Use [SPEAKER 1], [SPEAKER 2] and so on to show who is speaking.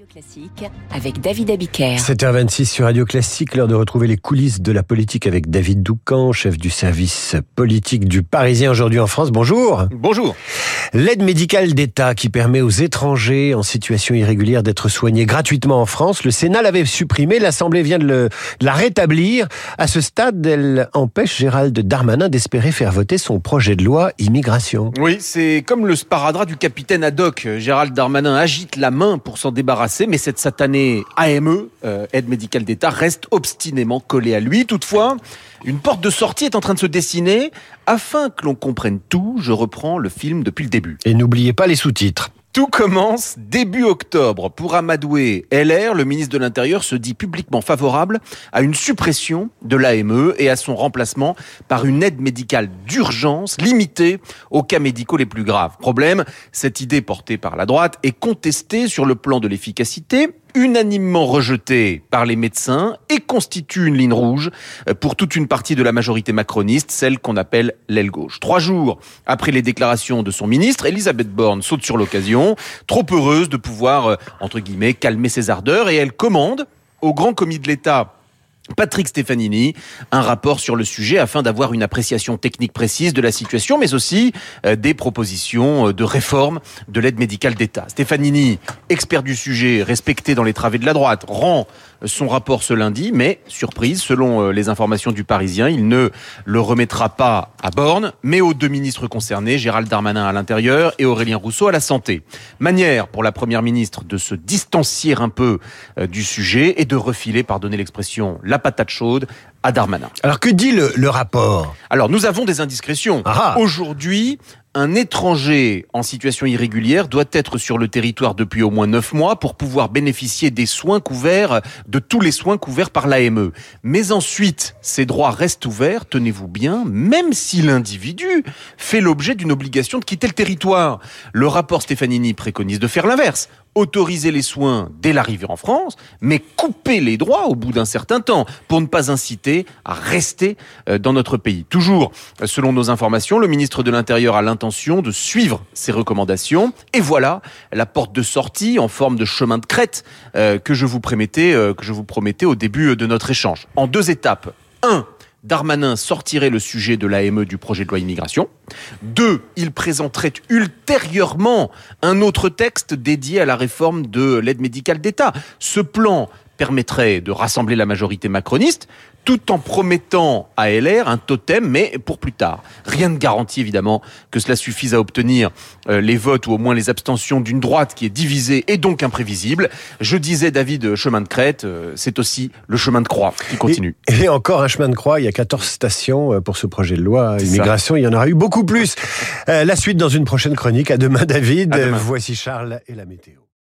[SPEAKER 1] Radio Classique avec David Abiker.
[SPEAKER 2] 7h26 sur Radio Classique, l'heure de retrouver les coulisses de la politique avec David Doucan, chef du service politique du Parisien aujourd'hui en France. Bonjour.
[SPEAKER 3] Bonjour.
[SPEAKER 2] L'aide médicale d'État qui permet aux étrangers en situation irrégulière d'être soignés gratuitement en France, le Sénat l'avait supprimée, l'Assemblée vient de, la rétablir. À ce stade, elle empêche Gérald Darmanin d'espérer faire voter son projet de loi immigration.
[SPEAKER 3] Oui, c'est comme le sparadrap du capitaine Haddock. Gérald Darmanin agite la main pour s'en débarrasser, mais cette satanée AME, euh, aide médicale d'État, reste obstinément collée à lui. Toutefois, une porte de sortie est en train de se dessiner. Afin que l'on comprenne tout, je reprends le film depuis le début.
[SPEAKER 2] Et n'oubliez pas les sous-titres.
[SPEAKER 3] Tout commence début octobre. Pour Amadoué LR, le ministre de l'Intérieur se dit publiquement favorable à une suppression de l'AME et à son remplacement par une aide médicale d'urgence limitée aux cas médicaux les plus graves. Problème, cette idée portée par la droite est contestée sur le plan de l'efficacité unanimement rejetée par les médecins et constitue une ligne rouge pour toute une partie de la majorité macroniste, celle qu'on appelle l'aile gauche. Trois jours après les déclarations de son ministre, Elisabeth Borne saute sur l'occasion, trop heureuse de pouvoir, euh, entre guillemets, calmer ses ardeurs et elle commande au grand commis de l'État Patrick Stefanini, un rapport sur le sujet afin d'avoir une appréciation technique précise de la situation, mais aussi euh, des propositions euh, de réforme de l'aide médicale d'État. Stefanini, expert du sujet, respecté dans les travées de la droite, rend son rapport ce lundi, mais surprise, selon euh, les informations du Parisien, il ne le remettra pas à Borne, mais aux deux ministres concernés, Gérald Darmanin à l'intérieur et Aurélien Rousseau à la santé. Manière pour la première ministre de se distancier un peu du sujet et de refiler, pardonnez l'expression, la patate chaude à Darmanin.
[SPEAKER 2] Alors que dit le, le rapport?
[SPEAKER 3] Alors nous avons des indiscrétions.
[SPEAKER 2] Ah.
[SPEAKER 3] Aujourd'hui, un étranger en situation irrégulière doit être sur le territoire depuis au moins neuf mois pour pouvoir bénéficier des soins couverts, de tous les soins couverts par l'AME. Mais ensuite, ces droits restent ouverts, tenez-vous bien, même si l'individu fait l'objet d'une obligation de quitter le territoire. Le rapport Stefanini préconise de faire l'inverse autoriser les soins dès l'arrivée en France, mais couper les droits au bout d'un certain temps pour ne pas inciter à rester euh, dans notre pays. Toujours, selon nos informations, le ministre de l'Intérieur a l'intention de suivre ces recommandations. Et voilà la porte de sortie en forme de chemin de crête euh, que je vous promettais, euh, que je vous promettais au début de notre échange. En deux étapes. Un, Darmanin sortirait le sujet de l'AME du projet de loi immigration. Deux, il présenterait ultérieurement un autre texte dédié à la réforme de l'aide médicale d'État. Ce plan permettrait de rassembler la majorité macroniste tout en promettant à LR un totem, mais pour plus tard. Rien ne garantit évidemment que cela suffise à obtenir euh, les votes ou au moins les abstentions d'une droite qui est divisée et donc imprévisible. Je disais, David, chemin de crête, euh, c'est aussi le chemin de croix qui continue.
[SPEAKER 2] Et, et, encore un chemin de croix, il y a 14 stations euh, pour ce projet de loi immigration, il y en aura eu beaucoup plus. la suite dans une prochaine chronique. À demain, David.
[SPEAKER 3] À demain.
[SPEAKER 2] Voici Charles et la météo.